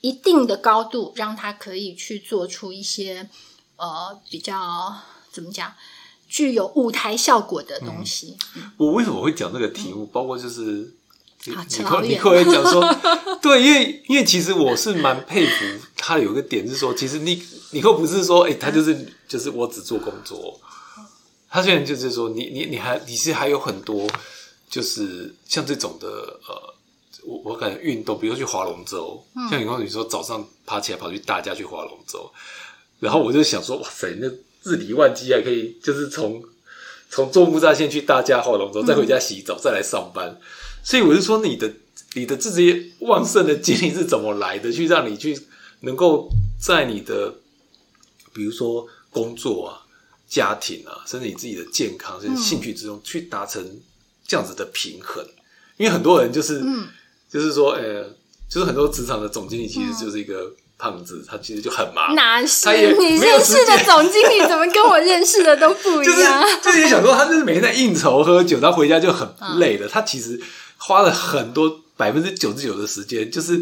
S2: 一定的高度，让它可以去做出一些呃比较怎么讲具有舞台效果的东西。
S1: 我为什么会讲这个题目？包括就是
S2: 啊
S1: 你扣你
S2: 扯好远
S1: 扣也讲说，对，因为因为其实我是蛮佩服他有一个点是说，其实你你扣不是说，哎、他就是就是我只做工作，他虽然就是说你你你还你是还有很多就是像这种的呃。我我感觉运动，比如说去划龙舟，像你刚才你说早上爬起来跑去大家去划龙舟，然后我就想说，哇塞，那日理万机还可以，就是从从坐木栅线去大家划龙舟，再回家洗澡，再来上班。所以我就说，你的你的这些旺盛的精力是怎么来的？去让你去能够在你的比如说工作啊、家庭啊，甚至你自己的健康、甚至兴趣之中，去达成这样子的平衡。因为很多人就是，
S2: 嗯
S1: 就是说，呃，就是很多职场的总经理其实就是一个胖子，他其实就很麻烦。
S2: 哪是你认识的总经理怎么跟我认识的都不一
S1: 就是
S2: 样？
S1: 就是也想说，他就是每天在应酬喝酒，然后回家就很累
S2: 嗯
S1: 了。他其实花了很多百分之九十九的时间，就是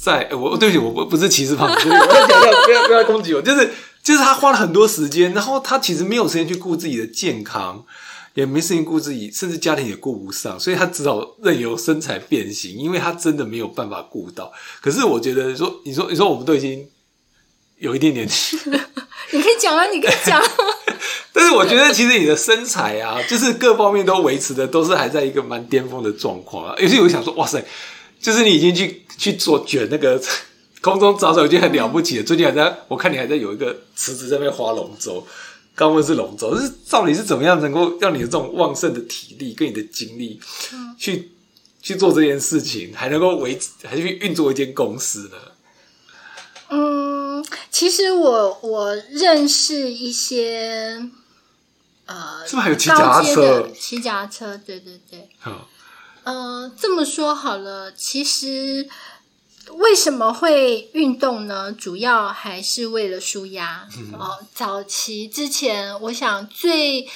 S1: 在呃我对不起，我不不是歧视胖子，就是我要不要不要攻击我，就是就是他花了很多时间，然后他其实没有时间去顾自己的健康。也没时间顾自己，甚至家庭也顾不上，所以他只好任由身材变形，因为他真的没有办法顾到。可是我觉得说，你说你说我们都已经有一点点
S2: 你可以讲啊，你可以讲。
S1: 但是我觉得，其实你的身材啊，就是各方面都维持的，都是还在一个蛮巅峰的状况啊。尤其我想说，哇塞，就是你已经去去做卷那个空中找手，已经很了不起了。最近还在，我看你还在有一个池子在那边划龙舟，刚问是龙舟，就是到底是怎么样能够让你的这种旺盛的体力跟你的精力，去去做这件事情，还能够维持，还去运作一间公司呢？
S2: 嗯，其实我我认识一些呃，
S1: 是不是还有骑脚踏车
S2: 骑脚踏车，对对对。
S1: 嗯
S2: 呃，这么说好了，其实为什么会运动呢？主要还是为了舒压。哦，早期之前，我想最。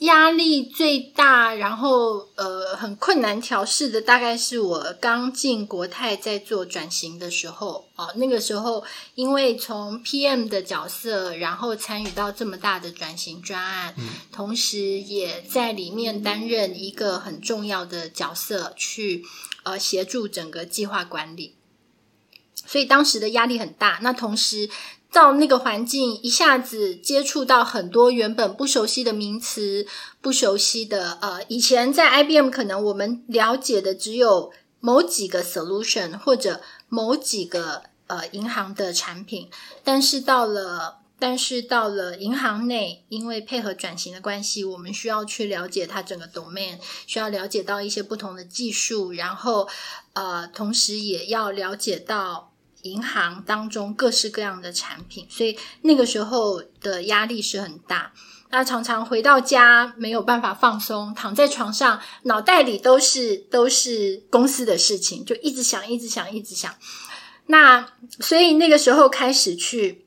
S2: 压力最大，然后呃很困难调试的，大概是我刚进国泰在做转型的时候哦。那个时候，因为从 PM 的角色，然后参与到这么大的转型专案，同时也在里面担任一个很重要的角色，去呃协助整个计划管理，所以当时的压力很大。那同时。到那个环境，一下子接触到很多原本不熟悉的名词，不熟悉的呃，以前在 IBM 可能我们了解的只有某几个 solution 或者某几个呃银行的产品，但是到了但是到了银行内，因为配合转型的关系，我们需要去了解它整个 domain，需要了解到一些不同的技术，然后呃，同时也要了解到。银行当中各式各样的产品，所以那个时候的压力是很大。那常常回到家没有办法放松，躺在床上，脑袋里都是都是公司的事情，就一直想，一直想，一直想。那所以那个时候开始去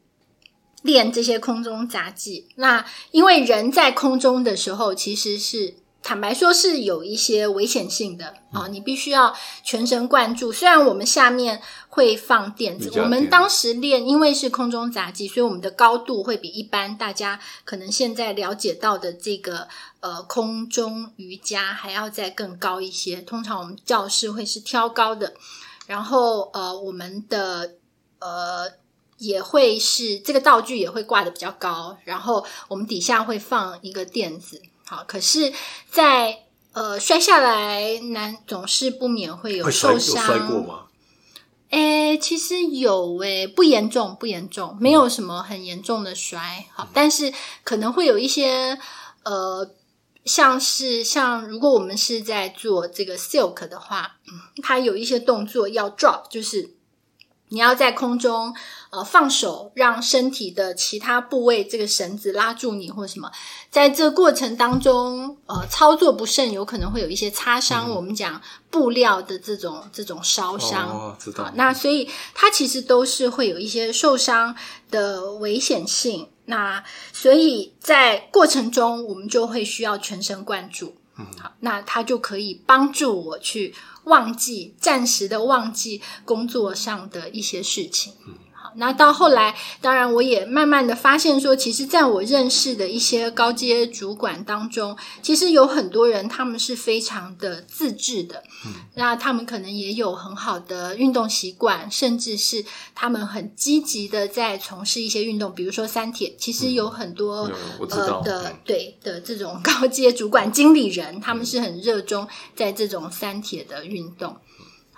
S2: 练这些空中杂技。那因为人在空中的时候，其实是。坦白说，是有一些危险性的啊！你必须要全神贯注。虽然我们下面会放垫子，我们当时练，因为是空中杂技，所以我们的高度会比一般大家可能现在了解到的这个呃空中瑜伽还要再更高一些。通常我们教室会是挑高的，然后呃，我们的呃也会是这个道具也会挂的比较高，然后我们底下会放一个垫子。好，可是，在呃摔下来，难总是不免会有受伤。
S1: 摔过吗？
S2: 哎，其实有哎，不严重，不严重，没有什么很严重的摔。好，但是可能会有一些呃，像是像如果我们是在做这个 silk 的话，它有一些动作要 drop，就是你要在空中。呃，放手让身体的其他部位这个绳子拉住你，或什么，在这过程当中，呃，操作不慎，有可能会有一些擦伤。我们讲布料的这种这种烧伤，
S1: 哦，知道。
S2: 那所以它其实都是会有一些受伤的危险性。那所以在过程中，我们就会需要全神贯注。嗯，好，那它就可以帮助我去忘记，暂时的忘记工作上的一些事情。那到后来，当然我也慢慢的发现说，其实在我认识的一些高阶主管当中，其实有很多人他们是非常的自制的，嗯，那他们可能也有很好的运动习惯，甚至是他们很积极的在从事一些运动，比如说三铁，其实有很多呃的对的这种 高阶主管经理人，他们是很热衷在这种三铁的运动。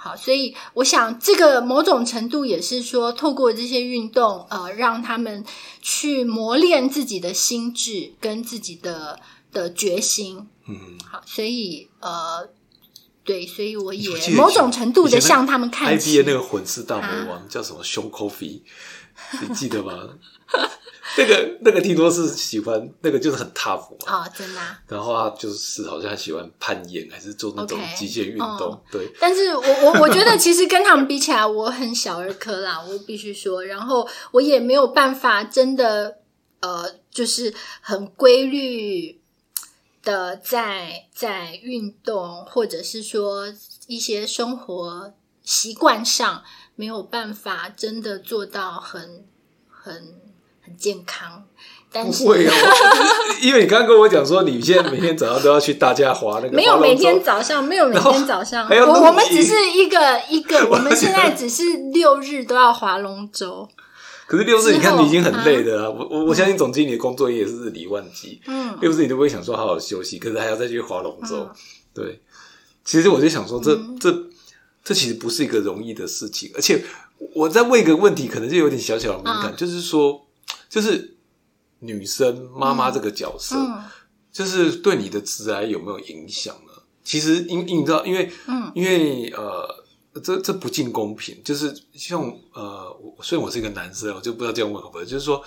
S2: 好，所以我想，这个某种程度也是说，透过这些运动，呃，让他们去磨练自己的心智跟自己的的决心。嗯，好，所以呃，对，所以我也某种程度的向他们看齐。
S1: 那个混世大魔王叫什么？胸 coffee，你记得吗？那个那个听说是喜欢那个就是很 tough
S2: 啊，真的。
S1: 然后他就是好像喜欢攀岩，还是做那种极限运动。对。
S2: 但是我我我觉得其实跟他们比起来，我很小儿科啦，我必须说。然后我也没有办法真的呃，就是很规律的在在运动，或者是说一些生活习惯上没有办法真的做到很很。健康，不
S1: 会啊，因为你刚刚跟我讲说，你现在每天早上都要去大家滑那个，
S2: 没有每天早上，没有每天早上，我我们只是一个一个，我们现在只是六日都要划龙舟。
S1: 可是六日你看你已经很累的了，我我我相信总经理的工作也是日理万机，嗯，六日你都不会想说好好休息，可是还要再去划龙舟，对。其实我就想说，这这这其实不是一个容易的事情，而且我在问一个问题，可能就有点小小的敏感，就是说。就是女生妈妈这个角色，就是对你的直癌有没有影响呢？其实，因因你知道，因为，嗯，因为呃，这这不尽公平。就是像呃，虽然我是一个男生，我就不知道这样问可不可以。就是说，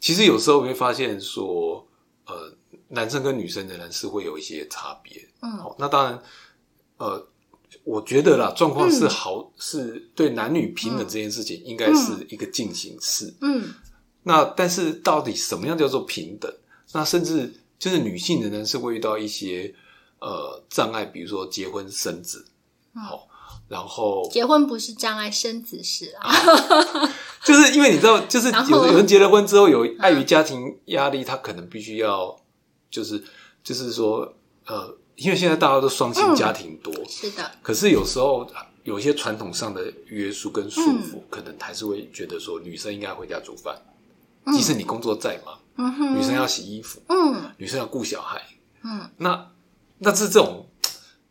S1: 其实有时候会发现说，呃，男生跟女生仍然是会有一些差别。嗯，好，那当然，呃，我觉得啦，状况是好，是对男女平等这件事情，应该是一个进行式。
S2: 嗯
S1: 那但是到底什么样叫做平等？那甚至就是女性仍然是会遇到一些呃障碍，比如说结婚生子，好、然后
S2: 结婚不是障碍，生子是啊。
S1: 就是因为你知道，就是有人结了婚之后，有碍于家庭压力，他可能必须要就是就是说呃，因为现在大家都双薪家庭多，
S2: 是的，
S1: 可是有时候有一些传统上的约束跟束缚，可能还是会觉得说女生应该回家煮饭，即使你工作再忙，女生要洗衣服，
S2: 嗯。
S1: 女生要顾小孩，
S2: 嗯，
S1: 那那是这种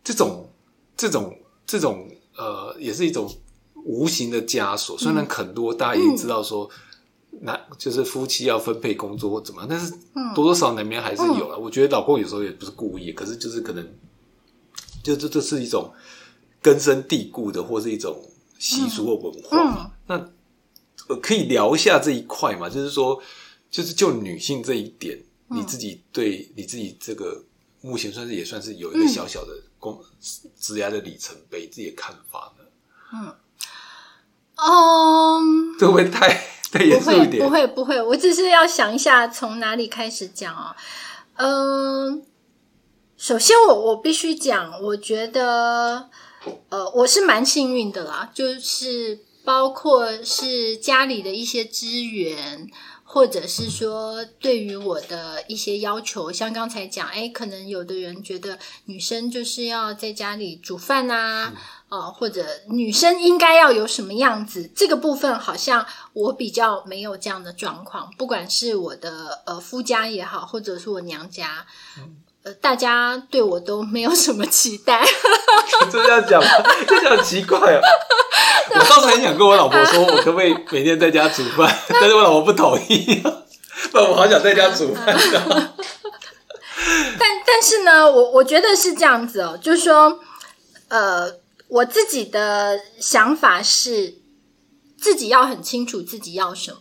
S1: 这种这种这种呃，也是一种无形的枷锁。虽然很多大家也知道说，那就是夫妻要分配工作或怎么样，但是多多少少难免还是有了。我觉得老公有时候也不是故意，可是就是可能，就这这是一种根深蒂固的，或是一种习俗或文化。嘛。那呃，可以聊一下这一块嘛？就是说，就是就女性这一点，你自己对你自己这个目前算是也算是有一个小小的工职涯的里程碑，自己的看法呢？
S2: 嗯，
S1: 这会不会太太严肃一点？
S2: 不会不会，我只是要想一下从哪里开始讲哦。嗯，首先我我必须讲，我觉得呃我是蛮幸运的啦，就是包括是家里的一些资源。或者是说，对于我的一些要求，像刚才讲，哎，可能有的人觉得女生就是要在家里煮饭啊，呃，或者女生应该要有什么样子，这个部分好像我比较没有这样的状况。不管是我的呃夫家也好，或者是我娘家，呃，大家对我都没有什么期待。
S1: 这样讲就？这样很奇怪 啊！我倒是很想跟我老婆说，我可不可以每天在家煮饭？但是我老婆不同意，我好想在家煮饭。
S2: 但但是呢，我我觉得是这样子哦，就是说，呃，我自己的想法是，自己要很清楚自己要什么，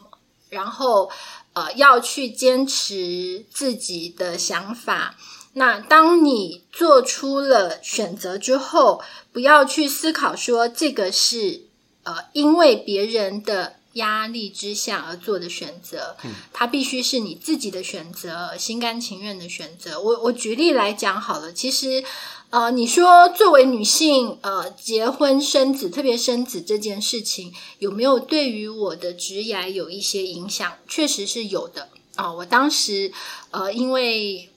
S2: 然后呃，要去坚持自己的想法。那当你做出了选择之后，不要去思考说这个是呃因为别人的压力之下而做的选择，它必须是你自己的选择，心甘情愿的选择。我我举例来讲好了，其实呃，你说作为女性，呃，结婚生子，特别生子这件事情，有没有对于我的职业有一些影响？确实是有的啊、我当时呃，因为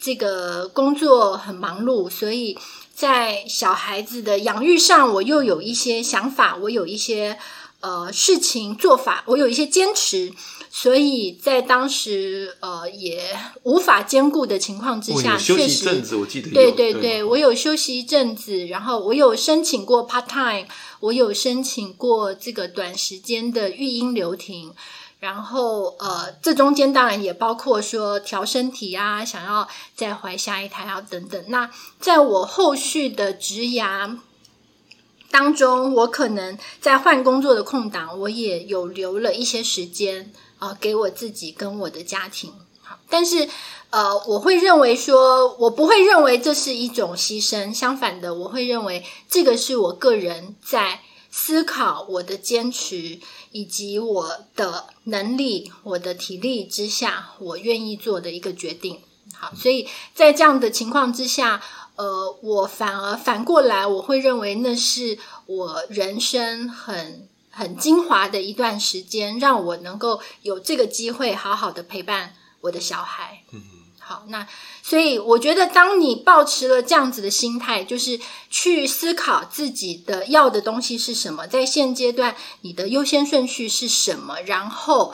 S2: 这个工作很忙碌，所以在小孩子的养育上，我又有一些想法，我有一些呃事情做法，我有一些坚持，所以在当时呃也无法兼顾的情况之下，确实
S1: 一阵子，我记得有
S2: 对对对，我有休息一阵子，然后我有申请过 part time，我有申请过这个短时间的育婴留停，然后呃，这中间当然也包括说调身体啊，想要再怀下一胎啊等等。那在我后续的职涯当中，我可能在换工作的空档，我也有留了一些时间啊、呃给我自己跟我的家庭。好，但是呃，我会认为说，我不会认为这是一种牺牲，相反的，我会认为这个是我个人在思考我的坚持以及我的能力、我的体力之下，我愿意做的一个决定。好，所以在这样的情况之下，呃，我反而反过来，我会认为那是我人生很很精华的一段时间，让我能够有这个机会好好的陪伴我的小孩。嗯，好，那所以我觉得，当你保持了这样子的心态，就是去思考自己的要的东西是什么，在现阶段你的优先顺序是什么，然后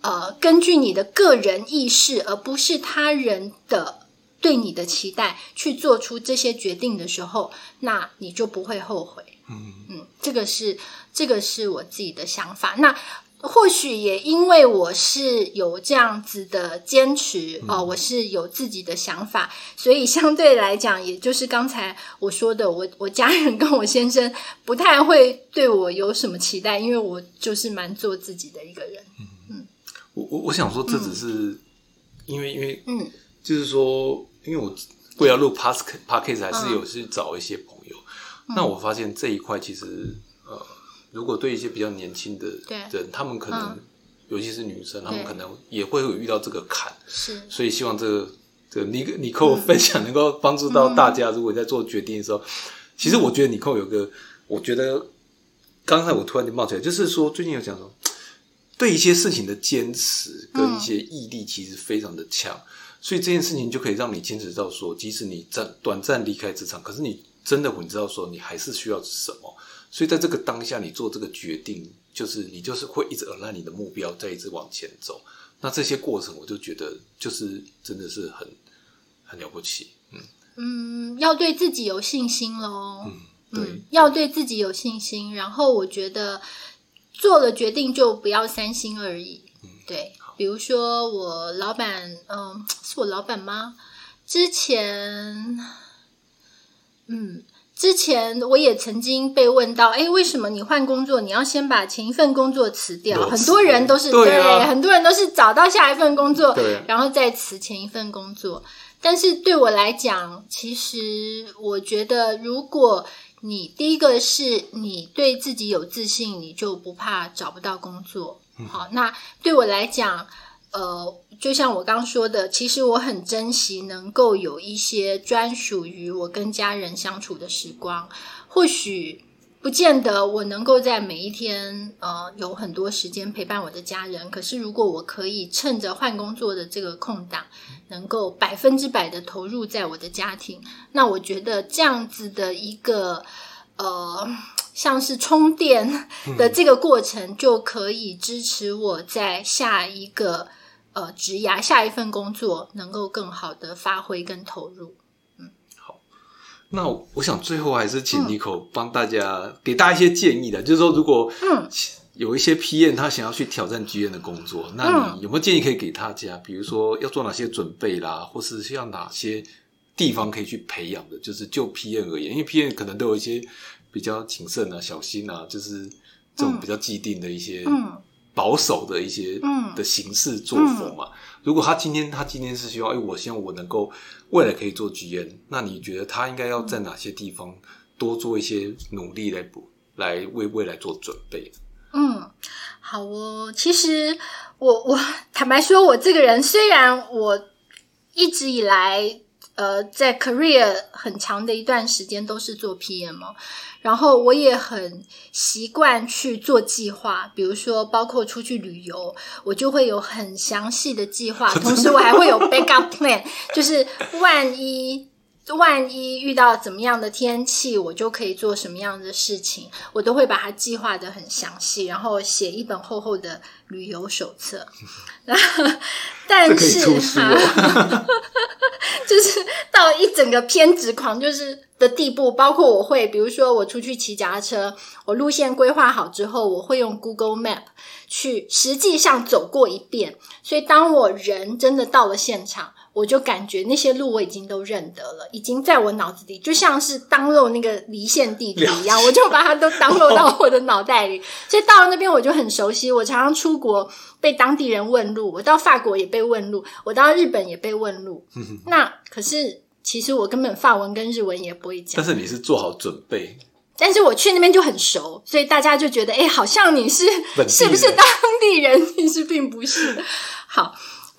S2: 呃，根据你的个人意识，而不是他人的对你的期待，去做出这些决定的时候，那你就不会后悔。
S1: 嗯
S2: 嗯，这个是这个是我自己的想法。那或许也因为我是有这样子的坚持哦、我是有自己的想法，所以相对来讲，也就是刚才我说的，我我家人跟我先生不太会对我有什么期待，因为我就是蛮做自己的一个人。
S1: 嗯我我我想说，这只是因为因为
S2: 嗯
S1: 就是说，因为我为了录 Pas Podcast，还是有去找一些朋友。那我发现这一块其实呃，如果对一些比较年轻的人，他们可能尤其是女生，他们可能也会有遇到这个坎。
S2: 是，
S1: 所以希望这个这个你你跟我分享，能够帮助到大家。如果在做决定的时候，其实我觉得你扣有个，我觉得刚才我突然就冒出来，就是说最近有讲说，对一些事情的坚持跟一些毅力，其实非常的强。所以这件事情就可以让你坚持到说，即使你暂短暂离开职场，可是你真的你知道说，你还是需要什么。所以在这个当下，你做这个决定，就是你就是会一直而让你的目标再一直往前走。那这些过程，我就觉得就是真的是很很了不起。
S2: 嗯嗯，要对自己有信心喽。
S1: 嗯，对，
S2: 要对自己有信心。然后我觉得做了决定就不要三心二意。嗯，对。比如说，我老板，嗯，是我老板吗？之前，嗯，之前我也曾经被问到，哎，为什么你换工作，你要先把前一份工作辞掉？很多人都是对，很多人都是找到下一份工作，然后再辞前一份工作。但是对我来讲，其实我觉得，如果你第一个是你对自己有自信，你就不怕找不到工作。好，那对我来讲，呃，就像我刚说的，其实我很珍惜能够有一些专属于我跟家人相处的时光。或许不见得我能够在每一天呃有很多时间陪伴我的家人，可是如果我可以趁着换工作的这个空档，能够百分之百的投入在我的家庭，那我觉得这样子的一个呃。像是充电的这个过程，就可以支持我在下一个呃职涯下一份工作能够更好的发挥跟投入。
S1: 嗯，好，那我想最后还是请 Nico 帮大家给大家一些建议的，就是说如果嗯有一些 PM 他想要去挑战 GM 的工作，那你有没有建议可以给大家？比如说要做哪些准备啦，或是需要哪些地方可以去培养的？就是就 PM 而言，因为 PM 可能都有一些。比较谨慎啊，小心啊，就是这种比较既定的一些保守的一些的形式作风嘛。如果他今天他今天是希望，哎，我希望我能够未来可以做 GM，那你觉得他应该要在哪些地方多做一些努力来补，来为未来做准备？
S2: 嗯，好哦。其实我我坦白说，我这个人虽然我一直以来呃在 career 很长的一段时间都是做 PM。然后我也很习惯去做计划，比如说包括出去旅游，我就会有很详细的计划，同时我还会有 backup plan，就是万一万一遇到怎么样的天气，我就可以做什么样的事情，我都会把它计划的很详细，然后写一本厚厚的旅游手册。但是哈，就是到一整个偏执狂，就是。的地步，包括我会，比如说我出去骑脚踏车，我路线规划好之后，我会用 Google Map 去实际上走过一遍。所以当我人真的到了现场，我就感觉那些路我已经都认得了，已经在我脑子里，就像是当漏那个离线地图一样，我就把它都当漏到我的脑袋里。所以到了那边我就很熟悉。我常常出国被当地人问路，我到法国也被问路，我到日本也被问路。那可是。其实我根本法文跟日文也不会讲，
S1: 但是你是做好准备。
S2: 但是我去那边就很熟，所以大家就觉得，哎，好像你是是不是当地人？其实并不是。好。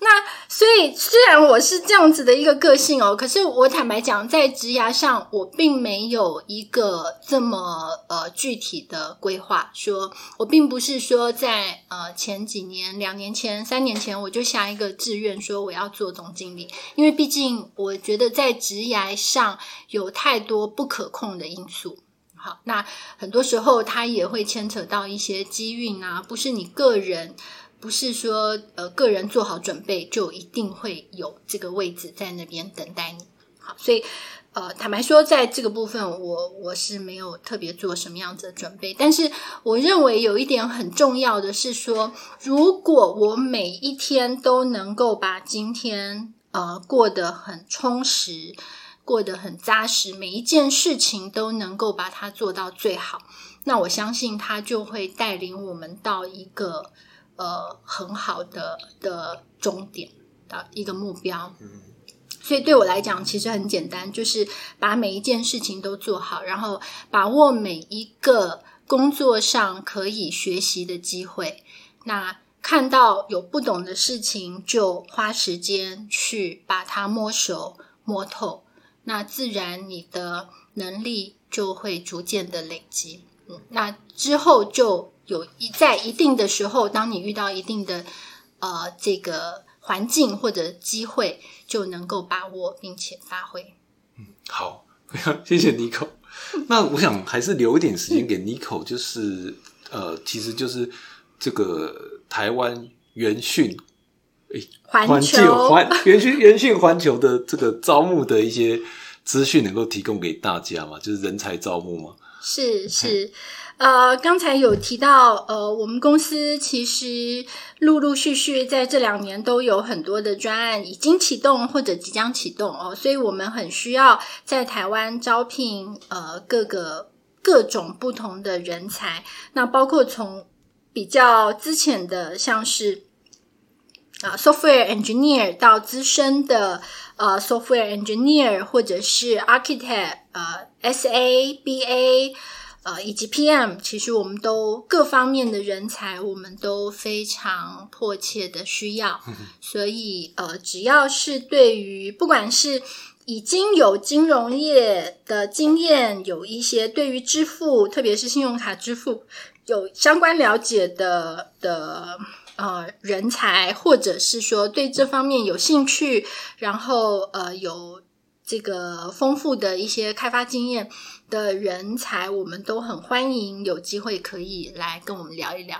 S2: 那所以，虽然我是这样子的一个个性哦，可是我坦白讲，在职涯上，我并没有一个这么呃具体的规划。说我并不是说在呃前几年、两年前、三年前，我就下一个志愿说我要做总经理，因为毕竟我觉得在职涯上有太多不可控的因素。好，那很多时候它也会牵扯到一些机运啊，不是你个人。不是说呃个人做好准备就一定会有这个位置在那边等待你。好，所以呃坦白说，在这个部分我我是没有特别做什么样子的准备。但是我认为有一点很重要的是说，如果我每一天都能够把今天呃过得很充实，过得很扎实，每一件事情都能够把它做到最好，那我相信它就会带领我们到一个。呃，很好的的终点的一个目标。嗯，所以对我来讲，其实很简单，就是把每一件事情都做好，然后把握每一个工作上可以学习的机会。那看到有不懂的事情，就花时间去把它摸熟摸透，那自然你的能力就会逐渐的累积。嗯，那之后就有一在一定的时候，当你遇到一定的呃这个环境或者机会，就能够把握并且发挥。
S1: 好，非常谢谢 Nico。那我想还是留一点时间给 Nico，就是呃，其实就是这个台湾元讯
S2: 环
S1: 球
S2: 球
S1: 环元讯元讯环球的这个招募的一些资讯，能够提供给大家嘛？就是人才招募嘛。
S2: 是是，呃，刚才有提到，呃，我们公司其实陆陆续续在这两年都有很多的专案已经启动或者即将启动哦，所以我们很需要在台湾招聘呃各个各种不同的人才，那包括从比较之前的像是。啊，software engineer 到资深的呃 software engineer，或者是 architect，呃 SA、BA，呃以及 PM，其实我们都各方面的人才，我们都非常迫切的需要。所以呃，只要是对于不管是已经有金融业的经验，有一些对于支付，特别是信用卡支付有相关了解的的。呃，人才，或者是说对这方面有兴趣，然后呃有这个丰富的一些开发经验的人才，我们都很欢迎有机会可以来跟我们聊一聊。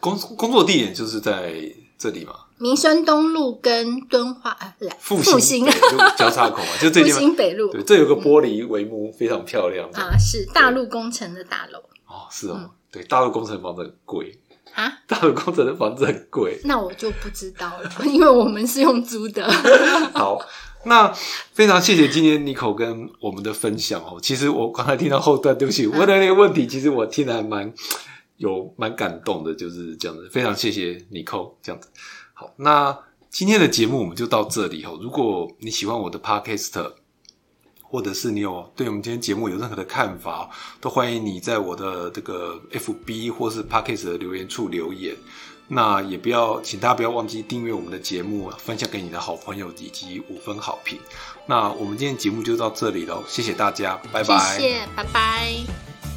S1: 工工作地点就是在这里嘛，
S2: 民生东路跟敦化，呃，
S1: 复
S2: 复兴
S1: 交叉口嘛，就这
S2: 复。兴北路
S1: 对，这有个玻璃帷幕，非常漂亮。
S2: 啊，是大陆工程的大楼
S1: 哦，是哦，对，大陆工程房子很贵，
S2: 啊。
S1: 大陆工程的房子很贵。
S2: 那我就不知道了，因为我们是用租的。
S1: 好，那非常谢谢今天 Nico 跟我们的分享哦。其实我刚才听到后段，对不起，问的那个问题，其实我听得还蛮有蛮感动的，就是这样子。非常谢谢 Nico 这样子。好，那今天的节目我们就到这里哦。如果你喜欢我的 Podcast，或者是你有对我们今天节目有任何的看法，都欢迎你在我的这个 FB 或是 Podcast 的留言处留言。那也不要，请大家不要忘记订阅我们的节目，分享给你的好朋友以及五分好评。那我们今天节目就到这里喽，谢谢大家，拜拜。
S2: 谢谢，拜拜。